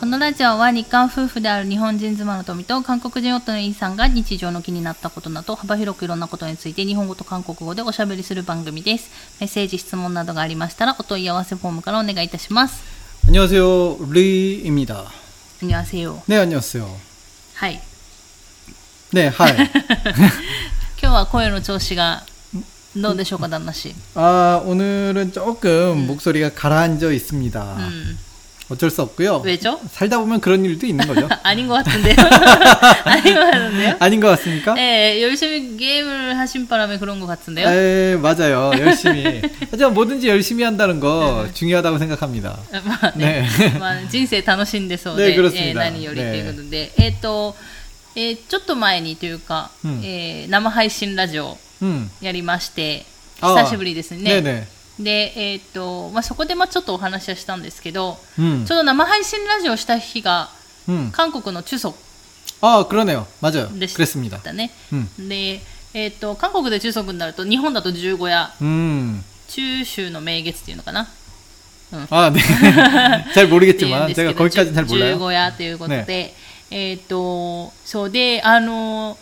このラジオは日韓夫婦である日本人妻の富と韓国人夫のイーさんが日常の気になったことなど幅広くいろんなことについて日本語と韓国語でおしゃべりする番組です。メッセージ、質問などがありましたらお問い合わせフォームからお願いいたします。 안녕하세요. 루이입니다. 안녕하세요. 네, 안녕하세요. はい。 네, 하이. 今日は声の調子がどうでしょうか、旦那氏。 아, 오늘은 조금 목소리가 가라앉아 있습니다. うん。 어쩔 수 없고요. 왜죠? 살다 보면 그런 일도 있는 거죠. 아닌 것 같은데요. 아닌 것 같은데요. 아닌 것 같습니까? 네, 열심히 게임을 하신 바람에 그런 것 같은데요. 에 맞아요. 열심히. 하지만 뭐든지 열심히 한다는 거 네, 네. 중요하다고 생각합니다. 아, 네. 인생 楽しんでそう 네, 그렇습니다. 예, 何よりということで, 또, 예, ちょっと前にというか, 음. 生配信ラジオやりまして、久しぶりですね。네네. で、えっ、と、まあ、そこでまあちょっとお話はしたんですけど、 음. ちょうど生配信ラジオした日が、 음. 韓国の中足 아, 그러네요. 맞아요. でし 그랬습니다. たね。 음. で、えっ、と、韓国で中足になると、日本だと十五夜、 음. 中秋の名月っていうのかな。 아, 네. 잘 っていうん 모르겠지만 ですけ 제가 ど 거기까지는 잘 十 몰라요. 五夜ということで、えっ、と、そうで、あの、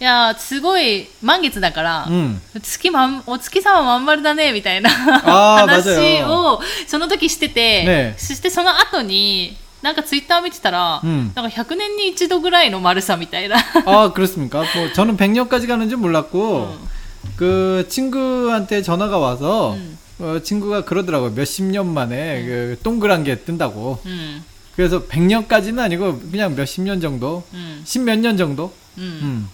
いや、すごい満月だから、 음. 月まん、お月様まん丸だね、みたいなあー話 맞아요 を、その時してて、ねそしてその後に、なんかツイッター見てたら、うんなんか100年に一度ぐらいの丸さみたいな。 아, 그렇습니까? 뭐 저는 100년까지 가는 줄 몰랐고 음. 그 친구한테 전화가 와서 음. 어, 친구가 그러더라고요. 몇십 년 만에 그 동그란 게 뜬다고. うん。 그래서 100년까지는 아니고 그냥 몇십 년 정도, うん。 십몇 년 정도? うん。 음.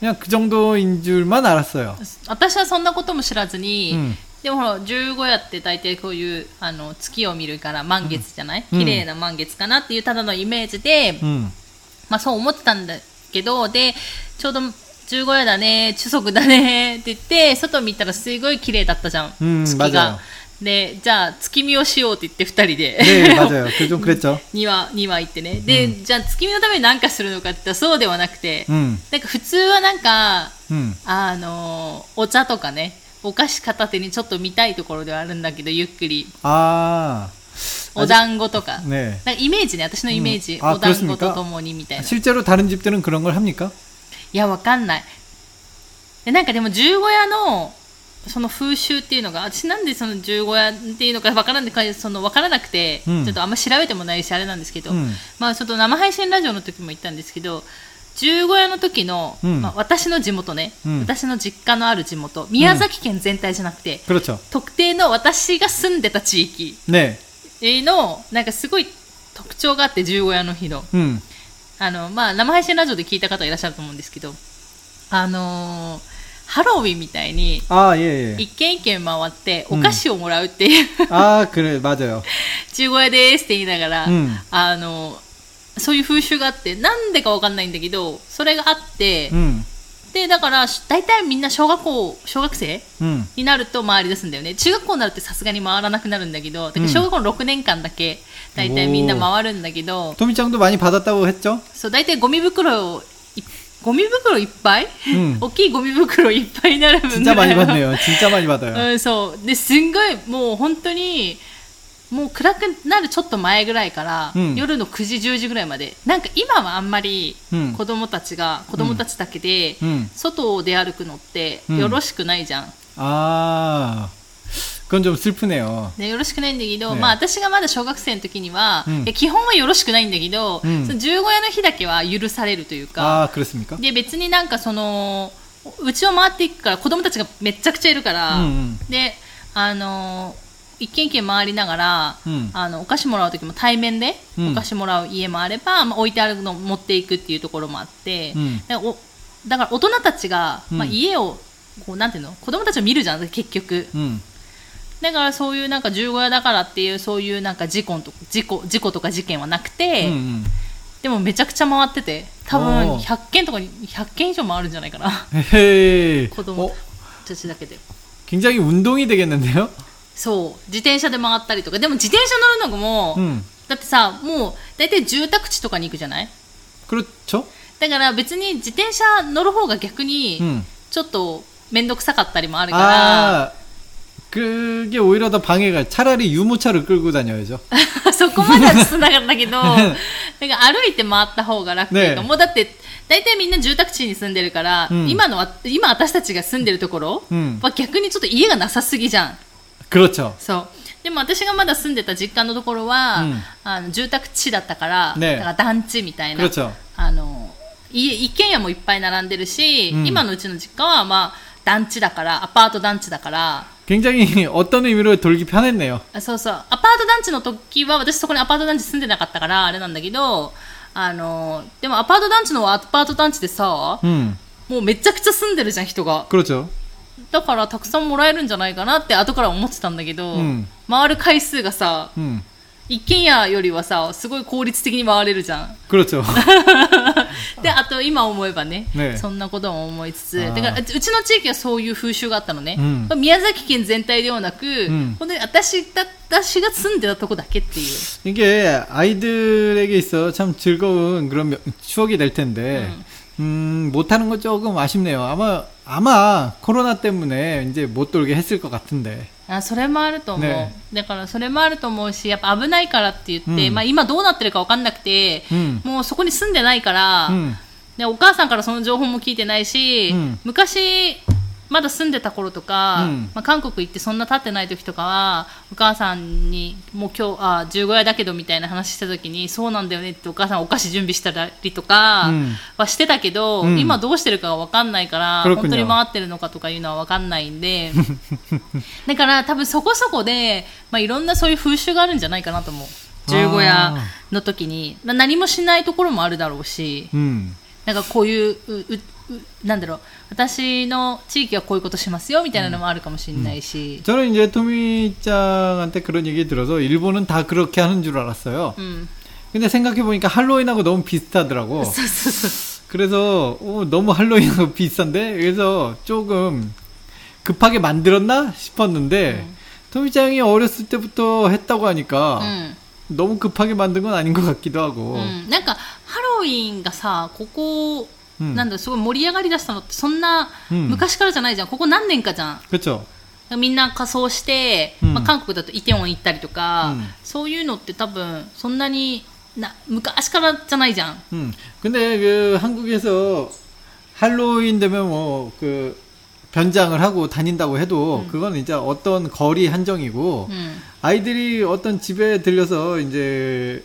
그냥 그 정도인 줄만 알았어요. 私はそんなことも知らずに、 음. でもほら十五夜って大体こういうあの月を見るから満月じゃない、うん綺麗な満月かなっていうただのイメージで、 음. まあそう思ってたんだけどでちょうど十五夜だね中足だねって言って外見たらすごい綺麗だったじゃん、うん月 맞아요 が。 でじゃあ月見をしようって言って二人で 네, 맞아요. 그 좀 그랬죠. 庭庭行ってねで、じゃあ月見のために何かするのかって言ったらそうではなくて、 음. なんか普通はなんか 음. あのお茶とかねお菓子片手にちょっと見たいところではあるんだけどゆっくり 아. お団子とか 네. なんかイメージね私のイメージ、うんあお団子 그렇습니까 とともにみたいない 실제로 다른 집들은 그런 걸 합니까? やわかんないでなんかでも十五夜の その風習っていうのが私なんでその十五夜っていうのか分からなくその分からなくて、うん、ちょっとあんま調べてもないしあれなんですけど、うん、まあちょっと生配信ラジオの時も言ったんですけど十五夜の時の、うん、まあ、私の地元ね、私の実家のある地元宮崎県全体じゃなくて、特定の私が住んでた地域の、なんかすごい特徴があって十五夜の日の,、あのまあ、生配信ラジオで聞いた方いらっしゃると思うんですけどあのーハロウィンみたいに 아, 예, 예. 一軒一軒回ってうんお菓子をもらうっていう、 아, 그래, 맞아요. 十五夜ですって言いながら、うんあのそういう風習があってなんでかわかんないんだけどそれがあって、 음. でだから大体みんな小学校小学生 음. になると回り出すんだよね中学校になるとさすがに回らなくなるんだけどだから小学校の6年間だけ大体みんな回るんだけど 도미짱도 많이 받았다고 했죠? そう大体ゴミ袋をい ゴミ袋いっぱい、うん、大きいゴミ袋いっぱい並ぶんだよ。ちっちゃま。っよ。うん、そう。で、すんごい、もう本当に、もう暗くなるちょっと前ぐらいから、うん、夜の9時、10時ぐらいまで。なんか今はあんまり子供たちが、うん、子供たちだけで、外を出歩くのってよろしくないじゃん。ああ。 그건 좀 슬프네요. ね、よろしくないんだけど、ねまあ私がまだ小学生の時には、うんいや基本はよろしくないんだけど、うんその十五夜の日だけは許されるというか、 아, 그렇습니까? で別になんかそのうちを回っていくから子供たちがめっちゃくちゃいるから、うんうんであの一軒一軒回りながら、うんあのお菓子もらう時も対面でうんお菓子もらう家もあれば、まあ、置いてあるのを持っていくっていうところもあって、うんでおだから大人たちが、まあ、うん家をこうなんていうの子供たちを見るじゃん結局 음. だからそういうなんか十五夜だからっていうそういうなんか事故と事故事故とか事件はなくて、 음, 음. でもめちゃくちゃ回ってて多お分ー100件とかに100件以上回るんじゃないかな 헤헤. 子供 어, たちだけで 굉장히 운동이 되겠는데요? そう自転車で回ったりとかでも自転車乗るのも、 음. だってさもう大体住宅地とかに行くじゃない 그렇죠? だから別に自転車乗る方が逆に 음. ちょっと面倒くさかったりもあるから、 아, 그게 오히려 더 방해가 차라리 유모차를 끌고 다녀야죠. そこまでは進んなかったけど、なんか歩いて回った方が楽っていうか、ねもうだって、大体みんな住宅地に住んでるから、うん今のは、今私たちが住んでるところうんは逆にちょっと家がなさすぎじゃん。 그렇죠. そう。でも私がまだ住んでた実家のところは、うんあの住宅地だったから、ねだから団地みたいな。 그렇죠. あの、家、一軒家もいっぱい並んでるし、うん今のうちの実家はまあ、団地だから、アパート団地だから、 굉장히 어떤 의미로 돌기 편했네요. あそうそう。アパート団地の時は、私そこにアパート団地住んでなかったから、あれなんだけど、あの、でもアパート団地のアパート団地でさ、 음, もうめちゃくちゃ住んでるじゃん、人が。 그렇죠. だからたくさんもらえるんじゃないかなって後から思ってたんだけど、うん回る回数がさ、 음, 一軒家よりはさ、すごい効率的に回れるじゃん。 그렇죠. で、あと今思えばね、ねそんなことも思いつつ、あーだからうちの地域はそういう風習があったのね。うん宮崎県全体ではなく、ん本当に私だ私が住んでたとこだけっていう。 이게 아이들에게 있어 참 즐거운 그런 며- 추억이 될 텐데, 음, 못하는 거 조금 아쉽네요. 아마, 아마 코로나 때문에 이제 못 돌게 했을 것 같은데. あそれもあると思う、ね。だからそれもあると思うしやっぱ危ないからって言って、うん。まあ、今どうなってるか分かんなくて、うん。もうそこに住んでないから、 음, でお母さんからその情報も聞いてないし、うん。昔まだ住んでた頃とか、うん、まあ、韓国行ってそんな経ってない時とかはお母さんにもう今日あ十五夜だけどみたいな話した時にそうなんだよねってお母さんお菓子準備したりとかはしてたけど、うん、今どうしてるかが分かんないから、うん、本当に回ってるのかとかいうのは分かんないんで。だから多分そこそこで、まあ、いろんなそういう風習があるんじゃないかなと思う。十五夜の時に、まあ、何もしないところもあるだろうし、なんかこういうう なんだろう私の地域はこういうことしますよみたいなのもあるかもしれないし、 저는 이제 토미짱한테 그런 얘기 들어서 일본은 다 그렇게 하는 줄 알았어요. うん、 근데 생각해보니까 할로윈하고 너무 비슷하더라고. そうそうそう 그래서 어, 너무 할로윈하고 비슷한데 그래서 조금 급하게 만들었나 싶었는데 토미짱이 어렸을 때부터 했다고 하니까 うん、 너무 급하게 만든 건 아닌 것 같기도 하고 うん、なんかハロウィンがさここ、 うんなんだろうすごい盛り上がりだしたのってそんなうん昔からじゃないじゃんここ何年かじゃん 그렇죠 みんな仮装して、うんまあ、韓国だとイテウォン行ったりとか、うんそういうのって多分そんなにな昔からじゃないじゃん 음. 근데 그 한국에서 할로윈 되면 뭐 그 변장을 하고 다닌다고 해도 그건 이제 어떤 거리 한정이고 うん、 아이들이 어떤 집에 들려서 이제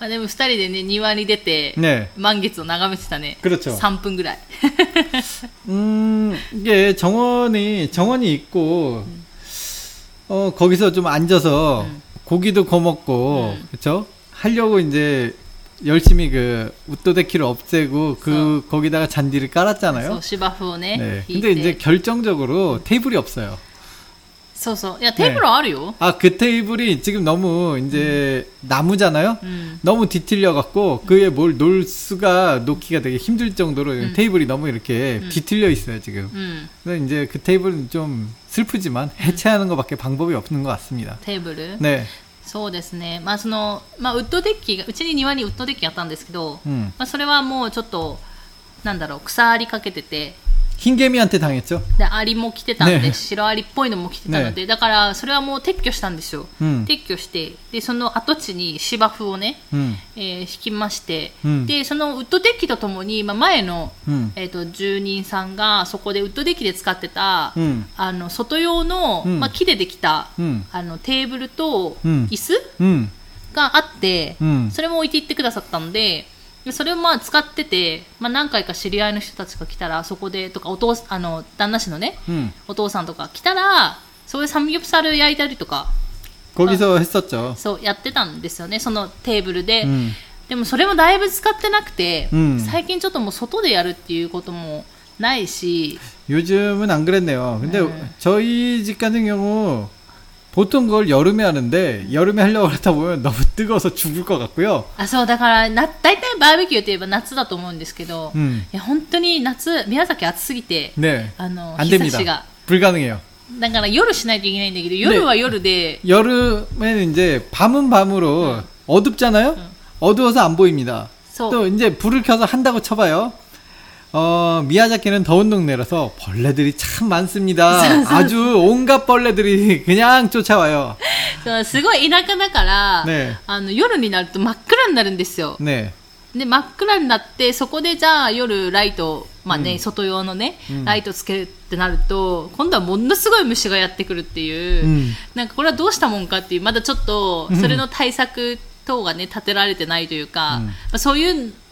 まあ、でも2人でね庭に出て、 네. 満月を眺めてたね 그렇죠. 3分ぐらい 음, 이게 정원이, 정원이 있고, 어, 거기서 좀 앉아서 고기도 구워 먹고, 음. 그쵸? 하려고 이제 열심히 그 웃도데키를 없애고 그, 거기다가 잔디를 そ 깔았잖아요. う芝生をね 네. 引い 근데 て 이제 결정적으로 테이블이 없어요. そうそういやテーブルはあるよ、 아, 그 테이블이 지금 너무 이제 나무잖아요? うん、 너무 뒤틀려갖고 그에 뭘 놓을 수가 놓기가 되게 힘들 정도로 음. 테이블이 너무 이렇게 뒤틀려 있어요, 지금. うん、 그래서 이제 그 테이블은 좀 슬프지만 해체하는 것밖에 방법이 없는 것 같습니다. テーブル、 네. そうですね、まあそのまあ、ウッドデッキがうちに庭にウッドデッキあったんですけど、 음. まあ、それはもうちょっとなんだろう草ありかけてて 흰개미한테 당했죠? でアリも来てたんで、ね白アリっぽいのも来てたので、だからそれはもう撤去したんですよ、 음. 撤去してでその跡地に芝生をね、 음. えー引きまして、うんでそのウッドデッキとともに、まあ、前の、 음. えー、と住人さんがそこでウッドデッキで使ってた、 음. あの外用の、うんまあ、木でできた、 음. あのテーブルとうん椅子、 음. があって、うんそれも置いていってくださったんで、 でそれをまあ使ってて、まあ、何回か知り合いの人たちが来たら、そこで、とか、お父あの、旦那氏のね、うん. お父さんとか来たら、そこでサムギョプサル焼いたりとか、 거기서 했었죠. そう、やってたんですよね、そのテーブルで。 음. でもそれもだいぶ使ってなくて、うん最近ちょっともう外でやるっていうこともないし、 요즘은 안 그랬네요. 근데 네. 저희 집 같은 경우 보통 그걸 여름에 하는데 여름에 하려고 하다 보면 너무 뜨거워서 죽을 것 같고요. あ、そう、だから、な、大体バーベキューといえば夏だと思うんですけど、うんいや、本当に夏、宮崎暑すぎて、 네. あの、 안 日差 됩니다. しが。 불가능해요. だから夜しないといけないんだけど、夜は夜で、 여름에는 이제 밤은 밤으로 어둡잖아요. 어두워서 안 보입니다. そう。 또 이제 불을 켜서 한다고 쳐봐요. 어, 미야자키는 더운 동네라서 벌레들이 참 많습니다. 아주 온갖 벌레들이 그냥 쫓아와요. そうすごい田舎だから、ねあの夜になると真っ暗になるんですよ。 네. で、真っ暗になって、そこでじゃあ夜ライト、まあね、うん外用のね、うんライトつけるってなると、今度はものすごい虫がやってくるっていう、うんなんかこれはどうしたもんかっていう、まだちょっとうんそれの対策等がね、立てられてないというか、うんまあ、そういう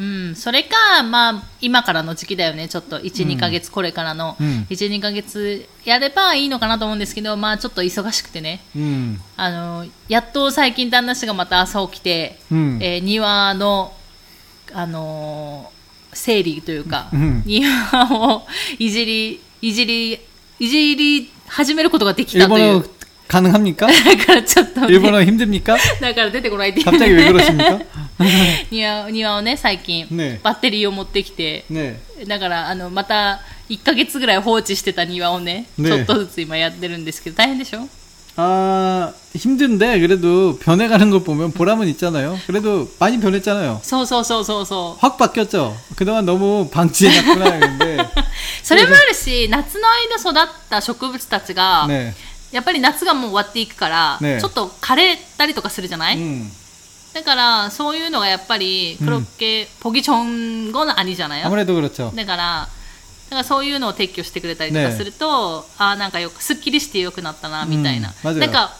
うん、それか、まあ、今からの時期だよね、ちょっと1、うん、2か月、これからの、うん、1、2か月やればいいのかなと思うんですけど、まあ、ちょっと忙しくてね、うん、あのやっと最近、旦那氏がまた朝起きて、うん、えー、庭の、あのー、整理というか、うん、庭をいじり、いじり、いじり始めることができたという。 가능합니까? だからちょっと、ね、 일본어 힘듭니까? だから出てこないっていう 갑자기 왜 그러십니까? 庭庭をね、最近、ねバッテリーを持ってきて、 네. だから、あの、また、1ヶ月ぐらい放置してた庭をね、ねちょっとずつ今やってるんですけど、大変でしょ 아, 힘든데 그래도 변해가는 걸 보면 보람은 있잖아요. 그래도 많이 변했잖아요. そうそうそうそうそう。 확 바뀌었죠. 그동안 너무 방치해놨구나 했는데. それもあるし、夏の間育った植物たちが、 네. やっぱり夏がもう終わっていくから、ね、ちょっと枯れたりとかするじゃない、うん、だからそういうのがやっぱりクロッケ、ポギチョン後の兄じゃない？だからだからそういうのを撤去してくれたりとかすると、ね、ああなんかよくすっきりしてよくなったなみたいな、うん、なんか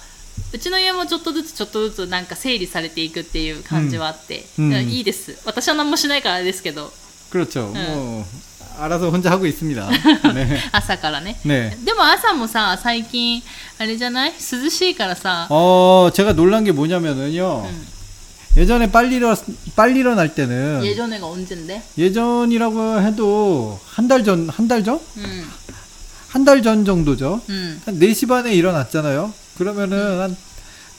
うちの家もちょっとずつちょっとずつなんか整理されていくっていう感じはあって、うん、いいです。私は何もしないからですけど、うん、 알아서 혼자 하고 있습니다. 네. 朝からね。 네. でも朝もさ、最近、あれじゃない涼しいからさ、 어, 제가 놀란 게 뭐냐면은요. 예전에 빨리 일어 빨리 일어날 때는 家전에가 언젠데? 예전이라고 해도 한 달 전, 한 달 전? 응, 한 달 전 정도죠. 응, 한 4시 반에 일어났잖아요. 그러면은 한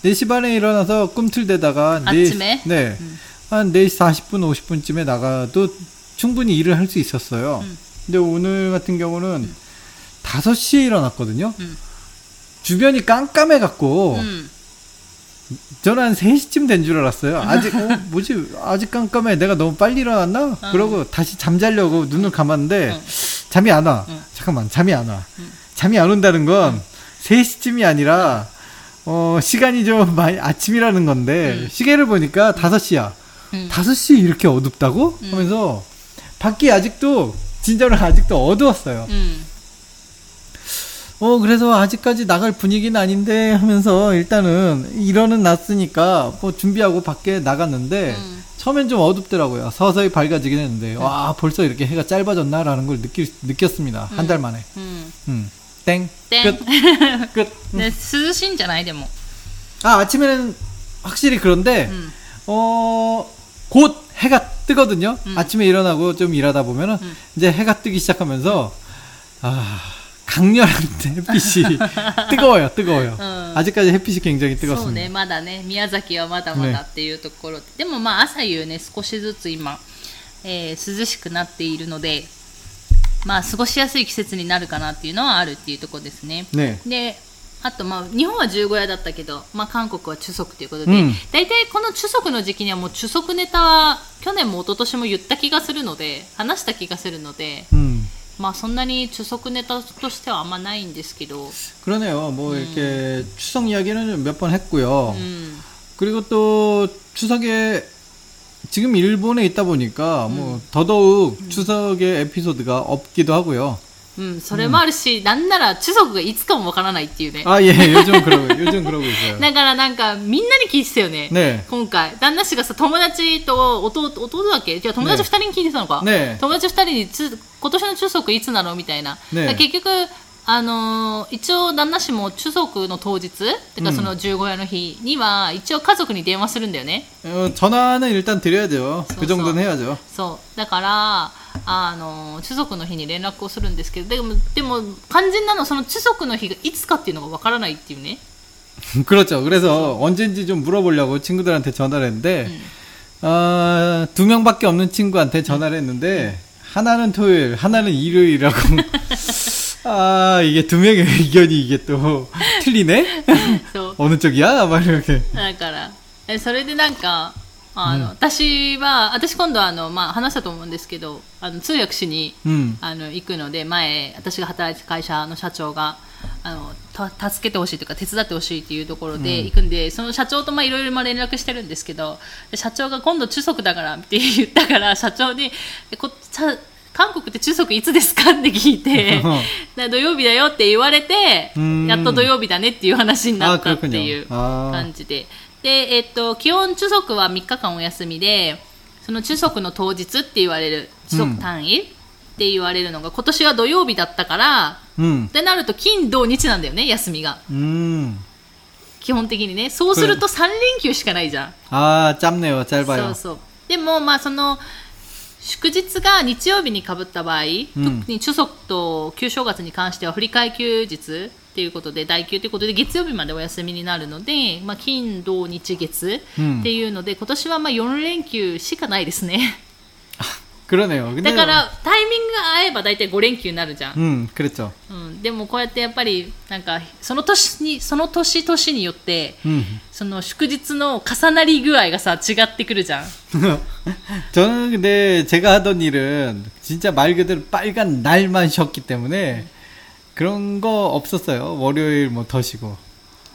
4시 반에 일어나서 꿈틀대다가 아침에? 네. 음. 한 4시 40분, 50분쯤에 나가도 충분히 일을 할 수 있었어요. 음. 근데 오늘 같은 경우는 5시에 일어났거든요. 음. 주변이 깜깜해 갖고 응. 저는 한 3시쯤 된 줄 알았어요. 아직, 어, 뭐지, 아직 깜깜해. 내가 너무 빨리 일어났나? 그러고 다시 잠자려고 눈을 감았는데, 응. 잠이 안 와. 응. 잠깐만, 잠이 안 와. 잠이 안 온다는 건 3시쯤이 아니라, 어, 시간이 좀 많이, 아침이라는 건데, 시계를 보니까 5시야. 응. 5시에 이렇게 어둡다고? 하면서, 밖에 아직도 진짜로 아직도 어두웠어요. 음. 어 그래서 아직까지 나갈 분위기는 아닌데 하면서 일단은 일어는 났으니까 뭐 준비하고 밖에 나갔는데 음. 처음엔 좀 어둡더라고요. 서서히 밝아지긴 했는데 음. 와 벌써 이렇게 해가 짧아졌나라는 걸 느끼, 느꼈습니다. 음. 한달 만에. 음. 음. 땡. 땡. 끝. 끝. 음. 네, 스신잖아요, 뭐. 아 아침에는 확실히 그런데 어. 곧 해가 뜨거든요. 아침에 일어나고 좀 일하다 보면은 음. 이제 해가 뜨기 시작하면서 아, 강렬한 햇빛이 뜨거워요, 뜨거워요. 음. 아직까지 햇빛이 굉장히 そうね、 뜨겁습니다. まだね、宮崎はまだまだっていうところで、でもまあ朝夕ね、少しずつ今、えー涼しくなっているので、まあ過ごしやすい季節になるかなっていうのはあるっていうところですね。 네. で、 あとまあ日本は十五夜だったけど、まあ韓国は中足ということで、うん大体この中足の時期にはもう中足ネタは去年も一昨年も言った気がするので、話した気がするので、 음. まあそんなに추석ネタとしてはあんまないんですけど 그러네요. 뭐 이렇게 추석 이야기는 몇 번 했고요. うん 그리고 또 추석에 지금 일본에 있다 보니까 뭐 더더욱 추석의 에피소드가 없기도 하고요. うん、それもあるし、うん、なんなら中族がいつかもわからないっていうね。あ、いや、よちょんクラブ、よちょんクラブですよ。だからなんか、みんなに聞いてたよね。ね今回。旦那氏がさ、友達と弟、弟だっけ？じゃ友達二人に聞いてたのか。ね友達二人につ、今年の中族いつなの？みたいな。ね結局、あのー一応旦那氏も추석の当日、てかその十五夜の日には、一応家族に電話するんだよね。 어, 전화는 일단 드려야죠. 그 써, 정도는 해야죠. そう。だから、あの、추석の日に連絡をするんですけど、でも、でも、肝心なのはその추석の日がいつかっていうのがわからないっていうね。 그렇죠. 그래서 언제인지 좀 물어보려고 친구들한테 전화를 했는데, 아, 두 명밖에 없는 친구한테 전화를 했는데, 하나는 토요일, 하나는 일요일이라고. 아, 이게 두 명의 의견이 이게 또 틀리네? そう。 어느 쪽이야? 막 이렇게. だから、えそれでなんか、あの、私は、私今度あの、まあ話したと思うんですけど、あの、通訳しに、 음. あの、行くので、前、私が働いてた会社の社長が、あの、た助けてほしいというか、手伝ってほしいっていうところで行くんで、その社長とまあいろいろまあ連絡してるんですけど、で社長が今度中足だからって言ったから、社長に、えこさ 韓国って中足いつですか？って聞いて土曜日だよって言われてやっと土曜日だねっていう話になったっていう感じで。で、えっと、基本中足は3日間お休みでその中足の当日って言われる中足単位、って言われるのが今年は土曜日だったから、ってなると金土日なんだよね休みが。基本的にね。そうすると3連休しかないじゃん。ああ、ちゃんねよ、ちゃばよ。そうそう。でも、まあ、その、祝日が日曜日にかぶった場合、うん特に中足と旧正月に関しては振り替え休日っていうことで、代休ということで、月曜日までお休みになるので、まあ、金、土、日、月うんっていうので、今年はまあ4連休しかないですね。그러네요. 근데 だから、タイミングが合えば大体5連休になるじゃん。 음, 그랬죠. うん、でもこうやってやっぱり、なんか、その年に、その年々によって、 음. その祝日の重なり具合がさ、違ってくるじゃん。 저는 근데 제가 하던 일은 진짜 말 그대로 빨간 날만 쉬었기 때문에 그런 거 없었어요. 월요일 뭐 더 쉬고.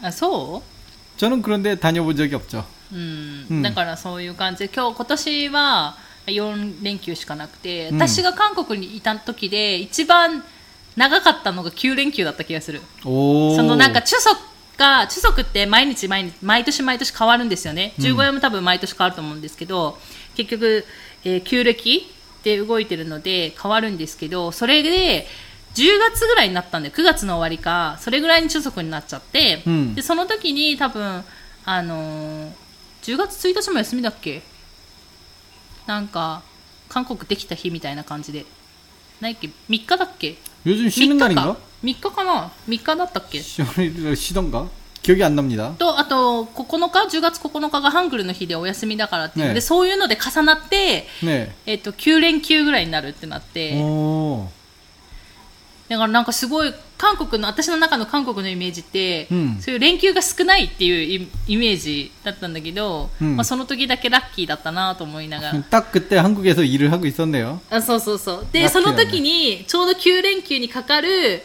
あ、そう 저는 그런데 다녀본 적이 없죠. うんうんだからそういう感じで今日今年は 4連休しかなくて、うん。私が韓国にいた時で一番長かったのが9連休だった気がする。 오. そのなんか中足が中足って毎日毎日毎年毎年変わるんですよね。15夜も多分毎年変わると思うんですけど結局、えー旧暦で動いてるので変わるんですけどそれで10月ぐらいになったんで9月の終わりかそれぐらいに中足になっちゃって、うん。でその時に多分あのー10月1日も休みだっけ？なんか韓国できた日みたいな感じでないっけ3日だっけ 요즘 3 쉬는 日 날인가? か3日かな3日だったっけ 쉬- 쉬던가? 기억이 안 납니다. とあと9日10月9日がハングルの日でお休みだからっていうので、ねそういうので重なって、 네. えっと9連休ぐらいになるってなって、 오. だからなんかすごい韓国の私の中の韓国のイメージって、うんそういう連休が少ないっていうイイメージだったんだけど、うんまあ、その時だけラッキーだったなと思いながら 딱 그때 한국에서 일을 하고 있었네요. あそうそうそうでラッキーだねその時にちょうど9連休にかかる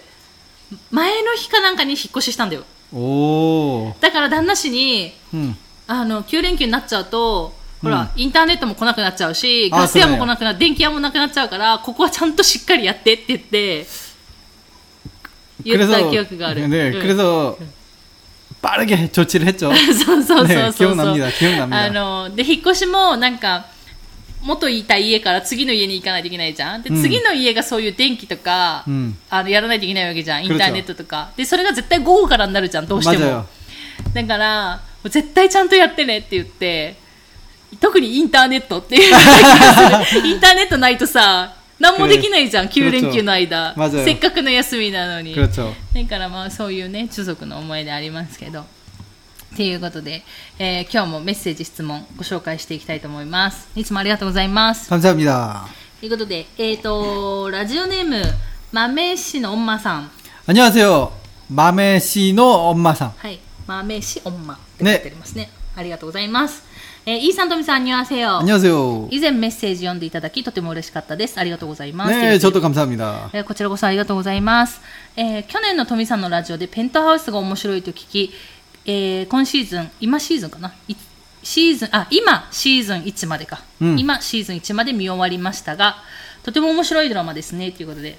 前の日かなんかに引っ越ししたんだよ 오. だから旦那氏に 음. あの9連休になっちゃうとほら、うんインターネットも来なくなっちゃうしあガス屋もそうだよ来なくな電気屋もなくなっちゃうからここはちゃんとしっかりやってって言って 言った記憶がある 네, うん 그래서 빠르게 조치를 했죠. そうそうそうそうそう、 네, 기억납니다. 기억납니다. あので引っ越しもなんか元いた家から次の家に行かないといけないじゃんで、うん次の家がそういう電気とか、うんあのやらないといけないわけじゃんイン 그렇죠 ターネットとかでそれが絶対午後からになるじゃんどうしても 맞아요. だから、もう絶対ちゃんとやってねって言って、特にインターネットっていう気がするインターネットないとさ、 何もできないじゃん、9連休の間。せっかくの休みなのに。だからまあそういうね、中族の思い出ありますけど。ということで、えー、今日もメッセージ、質問ご紹介していきたいと思います。いつもありがとうございます。ということで、えっ、ー、と、ラジオネーム、豆氏のおんまさん。こんにちは。豆氏のおんまさん。はい。マメシおんまって書いてありますね。ねありがとうございます。えー、イーさんとみさん、안녕하세요。 안녕하세요. 以前メッセージ読んでいただき、とても嬉しかったです。ありがとうございます。 네, 저도 감사합니다. えーこちらこそありがとうございます。えー去年の富さんのラジオでペントハウスが面白いと聞き、えー今シーズン、今シーズンかないシーズン、あ、今シーズン1までか。うん今シーズン1まで見終わりましたが、とても面白いドラマですね、ということで。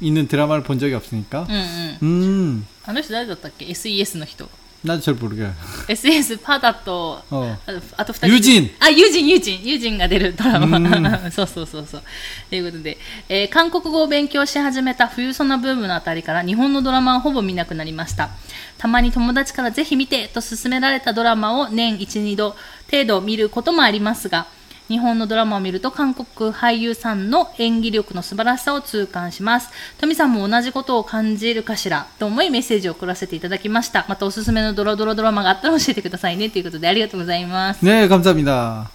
있는 드라마를 본 적이 없으니까. うんうん。 음, あの人誰だったっけ ?SES の人。 나도 잘 모르게. SES パダと、 어. あとあと二人。ユジンあ、ユジン、ユジン。ユジンが出るドラマ。うそうそうそうそう。ということで、えー韓国語を勉強し始めた冬ソナブームのあたりから日本のドラマをほぼ見なくなりました。たまに友達からぜひ見てと勧められたドラマを年1、2度程度見ることもありますが、 日本のドラマを見ると韓国俳優さんの演技力の素晴らしさを痛感します。富さんも同じことを感じるかしらと思いメッセージを送らせていただきました。またおすすめのドロドロドラマがあったら教えてくださいねということでありがとうございます。 네, 감사합니다.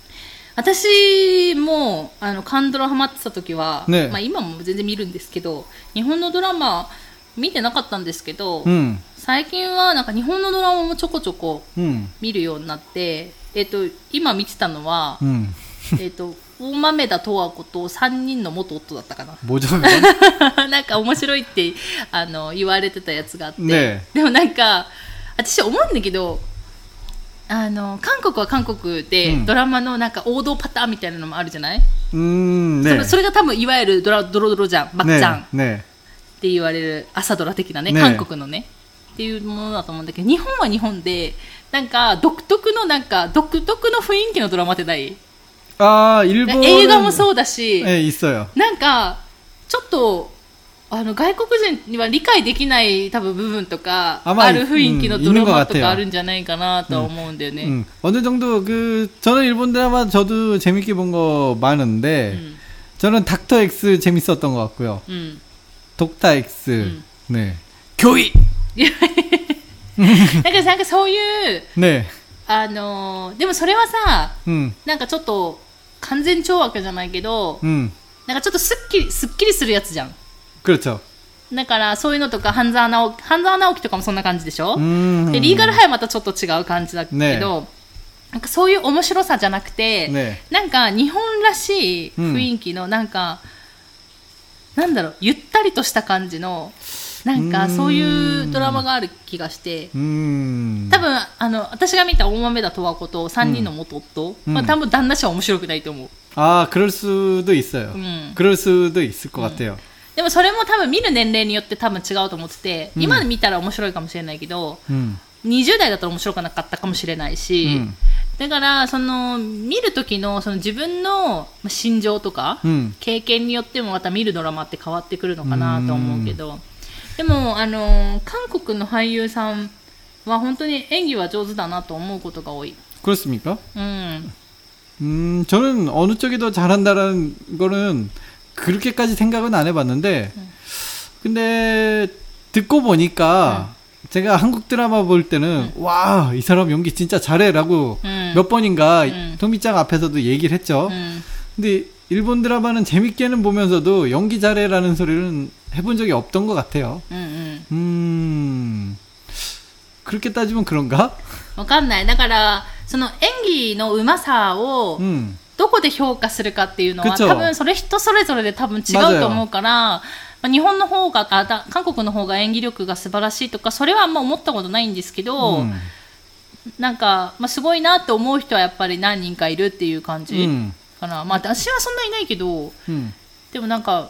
私もあのカンドラハマってた時は、ねまあ、今も全然見るんですけど日本のドラマ見てなかったんですけど、 음, 最近はなんか日本のドラマもちょこちょこ 음, 見るようになって、えっと、今見てたのは、 음. えっと大豆田十和子と3人の元夫だったかな。なんか面白いってあの言われてたやつがあって、ね、でもなんか私思うんだけどあの韓国は韓国で、うん、ドラマのなんか王道パターンみたいなのもあるじゃない？うん、ね、それそれが多分いわゆるドラドロドロじゃん「ばっちゃん」ね、って言われる朝ドラ的なね韓国のね。っていうものだと思うんだけど日本は日本でなんか独特のなんか独特の雰囲気のドラマってない？아, 일본. 映画もそうだし、 네, 있어요. なんかちょっとあの外国人には理解できない多分部分とかあまあある雰囲気のうんドラマと 있는것 같아요 かあるんじゃないかなとは思うんだよね。 음, 어느 정도 그 저는 일본 드라마 저도 재밌게 본 거 많은데 음. 저는 닥터 X 재밌었던 것 같고요. うん、 독타 X. 음. 네. 교이. なんかなんかそういう 네. あのーでもそれはさ 음. なんかちょっと 完全懲悪じゃないけど 음. なんかちょっとすっきりすっきりするやつじゃん。 그렇죠. だからそういうのとか半沢直樹半沢直樹とかもそんな感じでしょ、 음. でリーガルハイはまたちょっと違う感じだけど、ねなんかそういう面白さじゃなくて、 네. なんか日本らしい雰囲気のなんか、なんだろうゆったりとした感じの なんかそういうドラマがある気がして。 음. 多分あの私が見た大豆田十和子と3人の元夫、うんまあ、多分旦那氏は面白くないと思う 아, 그럴 수도 있어요. 음. 그럴 수도 있을 것 같아요. でもそれも多分見る年齢によって多分違うと思ってて、うん今見たら面白いかもしれないけど 음. 20代だったら面白くなかったかもしれないし、うんだからその見る時のその自分のまあ心情とか、 음. 経験によってもまた見るドラマって変わってくるのかなと思うけど、 でもあの韓国の俳優さんは本当に演技は上手だなと思うことが多い。 그렇습니까? うん、 음, 저는 어느 쪽이 더 잘한다라는 거는 그렇게까지 생각은 안 해봤는데, 근데 듣고 보니까 제가 한국 드라마 볼 때는 와, 이 사람 연기 진짜 잘해라고 음. 몇 번인가 음. 토미짱 앞에서도 얘기를 했죠. うん、 근데 일본 드라마는 재밌게는 보면서도 연기 잘해라는 소리는 해본 적이 없던 것 같아요. うん、うん。 음, 그렇게 따지면 그런가? わかんない。だから、その演技のうまさを 음, どこで評価するかっていうのは、 그쵸 多分それ人それぞれで多分違うと思うから、まあ、日本の方があだ、韓国の方が演技力が素晴らしいとか、それはあんま思ったことないんですけど、 음, なんか、まあ、すごいなって思う人はやっぱり何人かいるっていう感じ 음, かな。まあ私はそんなにいないけど、 음. でもなんか、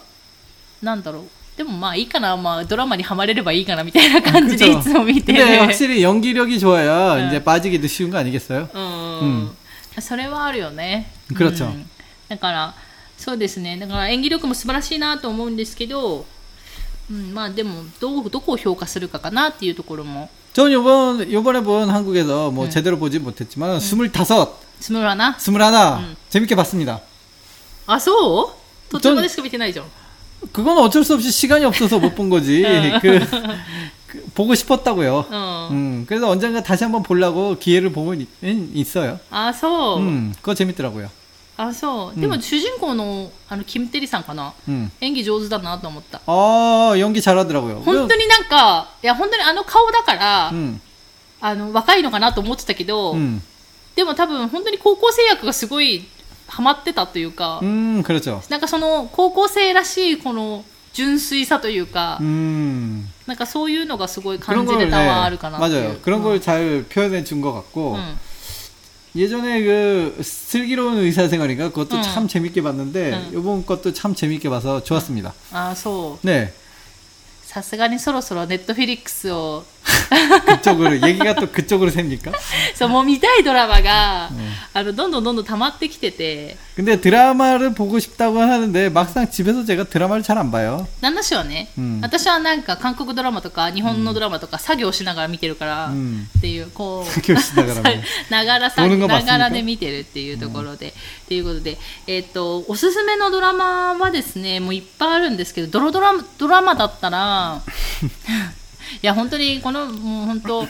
なんだろう。でもまあいいかな、まあドラマにはまれればいいかなみたいな感じでい 그쵸. つも見て 근데 확실히 연기력이 좋아야 네. 이제 빠지기도 쉬운 거 아니겠어요? うん、それはあるよね。 그렇죠 うんだから、そうですね。だから演技力も素晴らしいなと思うんですけど、うん、まあでも、どう、どこを評価するかかなっていうところも。 전 요번 요번에 본 한국에서 뭐 제대로 보지 못했지만 스물다섯, つむらな 스물하나 음. 재밌게 봤습니다. あそう途中までしか見てないじゃん 그건 어쩔 수 없이 시간이 없어서 못 본 거지. 그, 그 보고 싶었다고요. うん 음, 그래서 언젠가 다시 한번 보려고 기회를 보고 있, 있어요. あそう、 음, 그거 재밌더라고요. あそう、うんでも主人公のあのキム・テリさんかな 음. 演技上手だなと思った 어, 연기 잘하더라고요. 本当になんかいや本当にあの顔だから、 음, あの若いのかなと思ってたけど、 음, でも多分本当に高校生役がすごいハマってたというか、 음, 그렇죠. なんかその高校生らしいこの純粋さというか、 음, なんかそういうのがすごい 그런 感じ 걸, れたは 네, あるかなっていう 맞아요. 그런 걸 잘 표현해 준 것 같고, うん 예전에 그 슬기로운 의사생활인가 그것도 응. 참 재밌게 봤는데, 응. 이번 것도 참 재밌게 봐서 좋았습니다. あそう 네. さすがにそろそろネットフィリックスを 그쪽으로, 얘기가 또 그쪽으로 셉니까? そうもう見たいドラマが、あのどんどんどんどん溜まってきてて 근데 드라마를 보고 싶다고 하는데, 막상 집에서 제가 드라마를 잘 안 봐요. 旦那氏はね、うん私はなんか韓国ドラマとか日本のドラマとか作業しながら見てるから、 음. っていうこう作業しながらねながらさどういうのがながらで見てるっていうところで、っていうことでえっ、とおすすめのドラマはですねもういっぱいあるんですけどドロドラドラマだったらい や本当にこのもう本当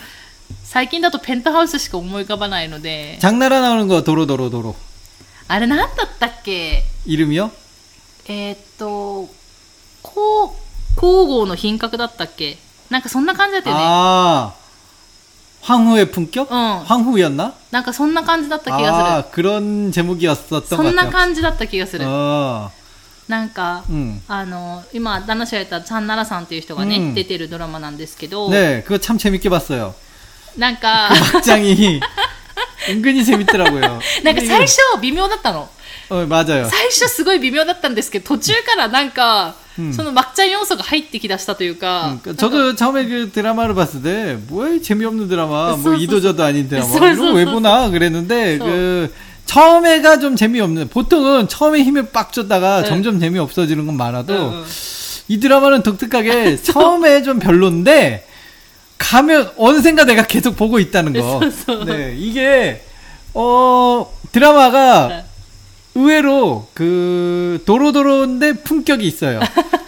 最近だとペントハウスしか思い浮かばないので 장나라 나오는 거 도로도로도로. あれ何だったっけ 이름이요? えーっと、こう、皇后の品格だったっけなんかそんな感じだったよね。 아, 황후의 품격? 응. 황후였나? なんかそんな感じだった気が 아, 그런 제목이었었던 する。 것 そんな 같아요. 感じだった気がする。 어, なんか、 음. あの、今、旦那氏がやったチャンナラさんっていう人がね、うん出てるドラマなんですけど、 네, 그거 참 재밌게 봤어요. なんか、 막장이 은근히 재밌더라고요. なんか最初微妙だったの。 어, 맞아요. 最初すごい微妙だったんですけど、途中からなんか、うんその抹茶要素が入ってきだしたというか、 그러니까 저도 처음에 그 드라마를 봤을 때 뭐야 재미없는 드라마, 뭐 쏘, 쏘, 이도저도 아닌 드라마 쏘, 이런 쏘, 거 왜 쏘, 보나 그랬는데 쏘. 그 처음에가 좀 재미없는 보통은 처음에 힘을 빡 줬다가 네. 점점 재미 없어지는 건 많아도 네, 네. 이 드라마는 독특하게 처음에 좀 별론데 가면 언젠가 내가 계속 보고 있다는 거. 네 이게 어 드라마가 네. 의외로 그 도로도로인데 품격이 있어요.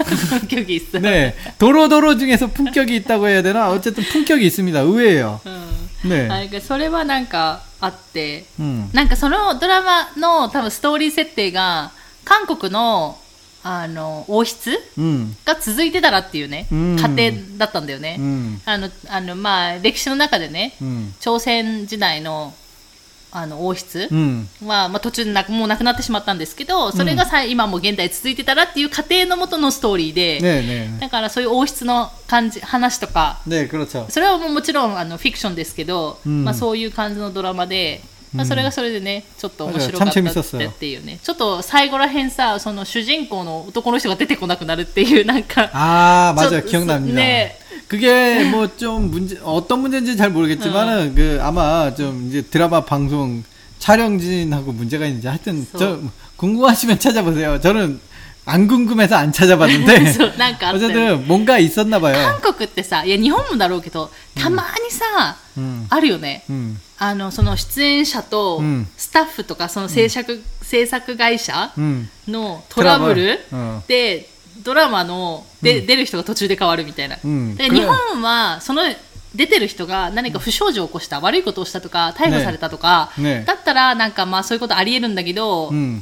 품격이 있어요. 네 도로도로 중에서 품격이 있다고 해야 되나 어쨌든 품격이 있습니다. 의외예요. 음. ねえ。それはなんかあって、うん、なんかそのドラマの多分ストーリー設定が韓国のあの王室、うん、が続いてたらっていうね、うん、家庭だったんだよね、うん、あのあのまあ歴史の中でね、朝鮮時代のあの王室、うん。まあ、まあ、途中でなもうなくなってしまったんですけどそれがさ、うん、今も現代続いてたらっていう過程のもとのストーリーで、ねね、だからそういう王室の感じ話とか、ね、それはもちろんあのフィクションですけど、うん、まあ、そういう感じのドラマで、まあ、それがそれでねちょっと面白かったっていうね。ちょっと最後らへんさその主人公の男の人が出てこなくなるっていうなんかああまあじゃあなんだね 그게 뭐 좀 문제, 어떤 문제인지 잘 모르겠지만은, 그, 아마 좀 이제 드라마 방송 촬영진하고 문제가 있는지 하여튼, 저, 궁금하시면 찾아보세요. 저는 안 궁금해서 안 찾아봤는데, そうなんかあったよ 어쨌든 뭔가 있었나 봐요. 韓国ってさいや日本もだろうけどたまにさ、 음, あるよね 음, あのその出演者とうんスタッフとかその制作,、制作会社 음. のトラブル 어. で ドラマので、うん出る人が途中で変わるみたいな、うんで日本はその出てる人が何か不祥事を起こした、悪いことをしたとか逮捕されたとか、ねだったらなんかまあそういうことありえるんだけど、 음,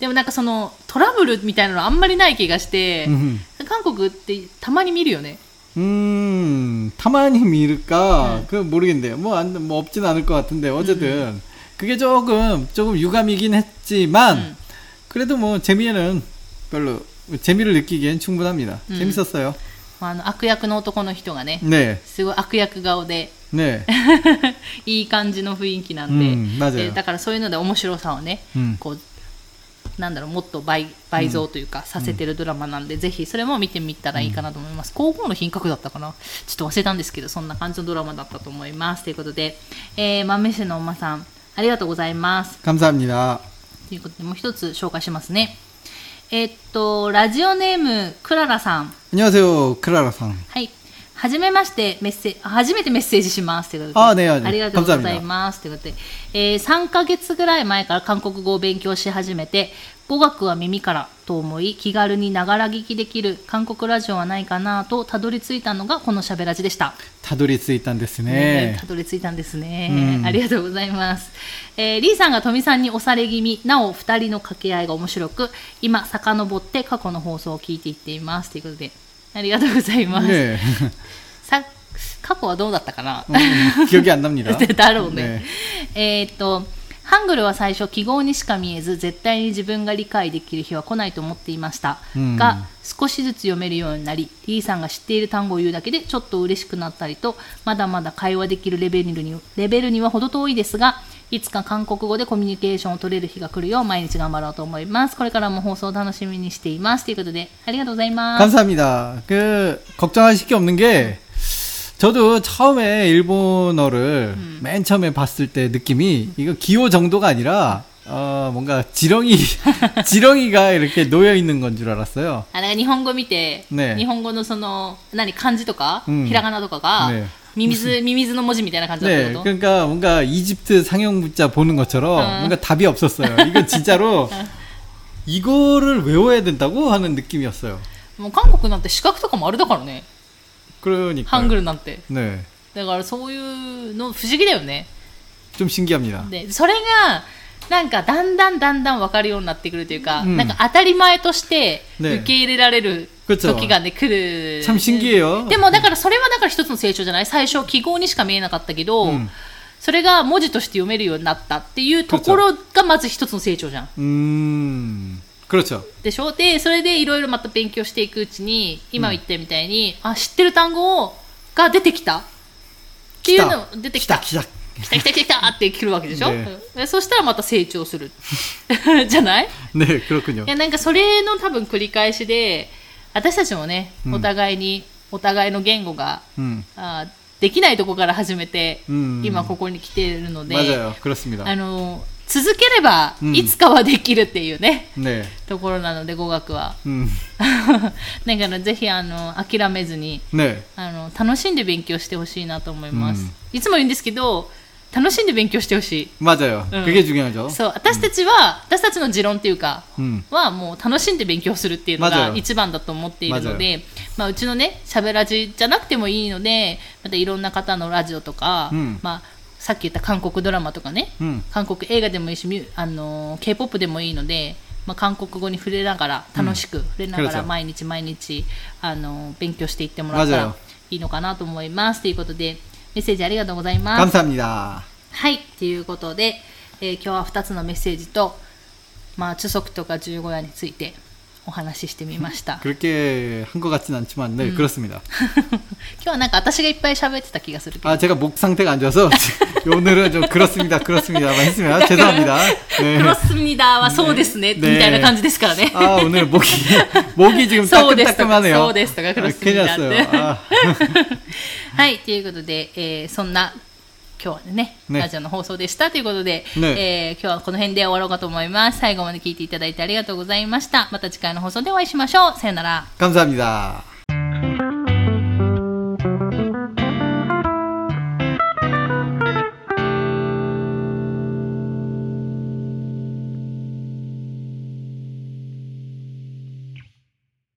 でもなんかそのトラブルみたいなのあんまりない気がして、 음. 韓国ってたまに見るよね 음, 타마니 미를까? 그 모르겠는데요. 뭐, 안, 뭐 없진 않을 것 같은데, 어쨌든. 그게 조금, 조금 유감이긴 했지만, 음. 그래도 뭐, 재미에는 별로, 재미를 느끼기엔 충분합니다. 음. 재밌었어요. あの悪役の男の人がね 네, すごい悪役顔で 네. いい感じの雰囲気なんで、うん맞아요 でだからそういうので面白さをね、 음. こうなんだろうもっと倍倍増というか、させてるドラマなんで、ぜひそれも見てみたらいいかなと思います。皇后の品格だったかなちょっと忘れたんですけど、そんな感じのドラマだったと思います。ということで、えー、豆氏のおまさん、ありがとうございます。 감사합니다. ということで、もう一つ紹介しますね。 えーっと、ラジオネーム、クララさん。 안녕하세요, 크라라상. はい。 はじめましてメッセ初めてメッセージしますということであねあねありがとうございますということで、えー、3ヶ月ぐらい前から韓国語を勉強し始めて 語学は耳からと思い気軽にながら聞きできる韓国ラジオはないかなとたどり着いたのがこのしゃべらじでした。たどり着いたんですね。たどり着いたんですね、うん、ありがとうございます、えー、リーさんが富さんに押され気味なお2人の掛け合いが面白く今遡って過去の放送を聞いていっています。ということでありがとうございます、ね、さ過去はどうだったかな、うん、記憶 だろうね。ねえ。っとハングルは最初記号にしか見えず絶対に自分が理解できる日は来ないと思っていました、うんが少しずつ読めるようになり T さんが知っている単語を言うだけでちょっと嬉しくなったりとまだまだ会話できるレベルにレベルには程遠いですがいつか韓国語でコミュニケーションを取れる日が来るよう毎日頑張ろうと思いますこれからも放送を楽しみにしていますということでありがとうございます 감사합니다. 그 걱정하실 게 없는 게 저도 처음에 일본어를 맨 처음에 봤을 때 느낌이 이거 기호 정도가 아니라 어 뭔가 지렁이 지렁이가 이렇게 놓여 있는 건 줄 알았어요. あれ日本語見て、ね日本語のその何漢字とか、うんひらがなとかが、ねミミズミミズの文字みたいな感じだった 네, こと、 그러니까 뭔가 이집트 상형 문자 보는 것처럼 어. 뭔가 답이 없었어요. 이거 진짜로 이거를 외워야 된다고 하는 느낌이었어요. もう韓国なんて資格とかもあれだからね 그러니까 ハングルなんて 네, だからそういうの不思議だよね 좀 신기합니다. でそれがなんかだんだんだんだん分かるようになってくるというか、うんなんか当たり前としてね受け入れられる그쵸 時がね来る 참 신기해요. でもだからそれはだから一つの成長じゃない最初記号にしか見えなかったけど、うんそれが文字として読めるようになったっていうところがまず一つの成長じゃん。 음, 그렇죠. でしょ？でそれでいろいろまた勉強していくうちに今言ったみたいに、うん、あ知ってる単語をが出てきた。っていうの出てきた。きたきた。きたきた って来るわけでしょ、ね、そしたらまた成長する。じゃない？ね黒くにいやなんかそれの多分繰り返しで私たちもね、お互いにお互いの言語が、うん、あできないとこから始めて、うん。うん、今ここに来ているので、あの続ければうんいつかはできるっていうね、 네, ところなので語学は。 음, だからぜひあの諦めずに 네, あの楽しんで勉強してほしいなと思います、うんいつも言うんですけど楽しんで勉強してほし 맞아요. 응. 그게 중요하죠. いそう私たちは、私たちの持論っていうか 음, はもう楽しんで勉強するっていうのが맞아요 一番だと思っているので、まあ、うちのねしゃべらじじゃなくてもいいのでまたいろんな方のラジオとか、うんまあ、 さっき言った韓国ドラマとかね、うん、韓国映画でもいいし、あのー、k p o p でもいいので、まあ、韓国語に触れながら楽しく触れながら毎日毎日、あのー、勉強していってもらったらいいのかなと思います。ということでメッセージありがとうございます。はい。ということで、えー、今日は2つのメッセージと、まあ、中足とか十五夜についてお話ししてみました。그렇게한것같진않지만네그렇습니 다。 今日はなんか私がいっぱい喋ってた気がするけど。아제가목상태가안좋아서오늘은좀그렇습니다그렇습니다만했으면죄송합니 다。 네 그렇습니다はそうですねみたいな感じですからね。아오늘목이목이지금따끔따끔하네요そうですとか그렇습니 다。 はいということで、えー、そんな今日はね、ねラジオの放送でしたということで、ねえー今日はこの辺で終わろうかと思います。最後まで聞いていただいてありがとうございました。また次回の放送でお会いしましょう。さよなら。 감사합니다.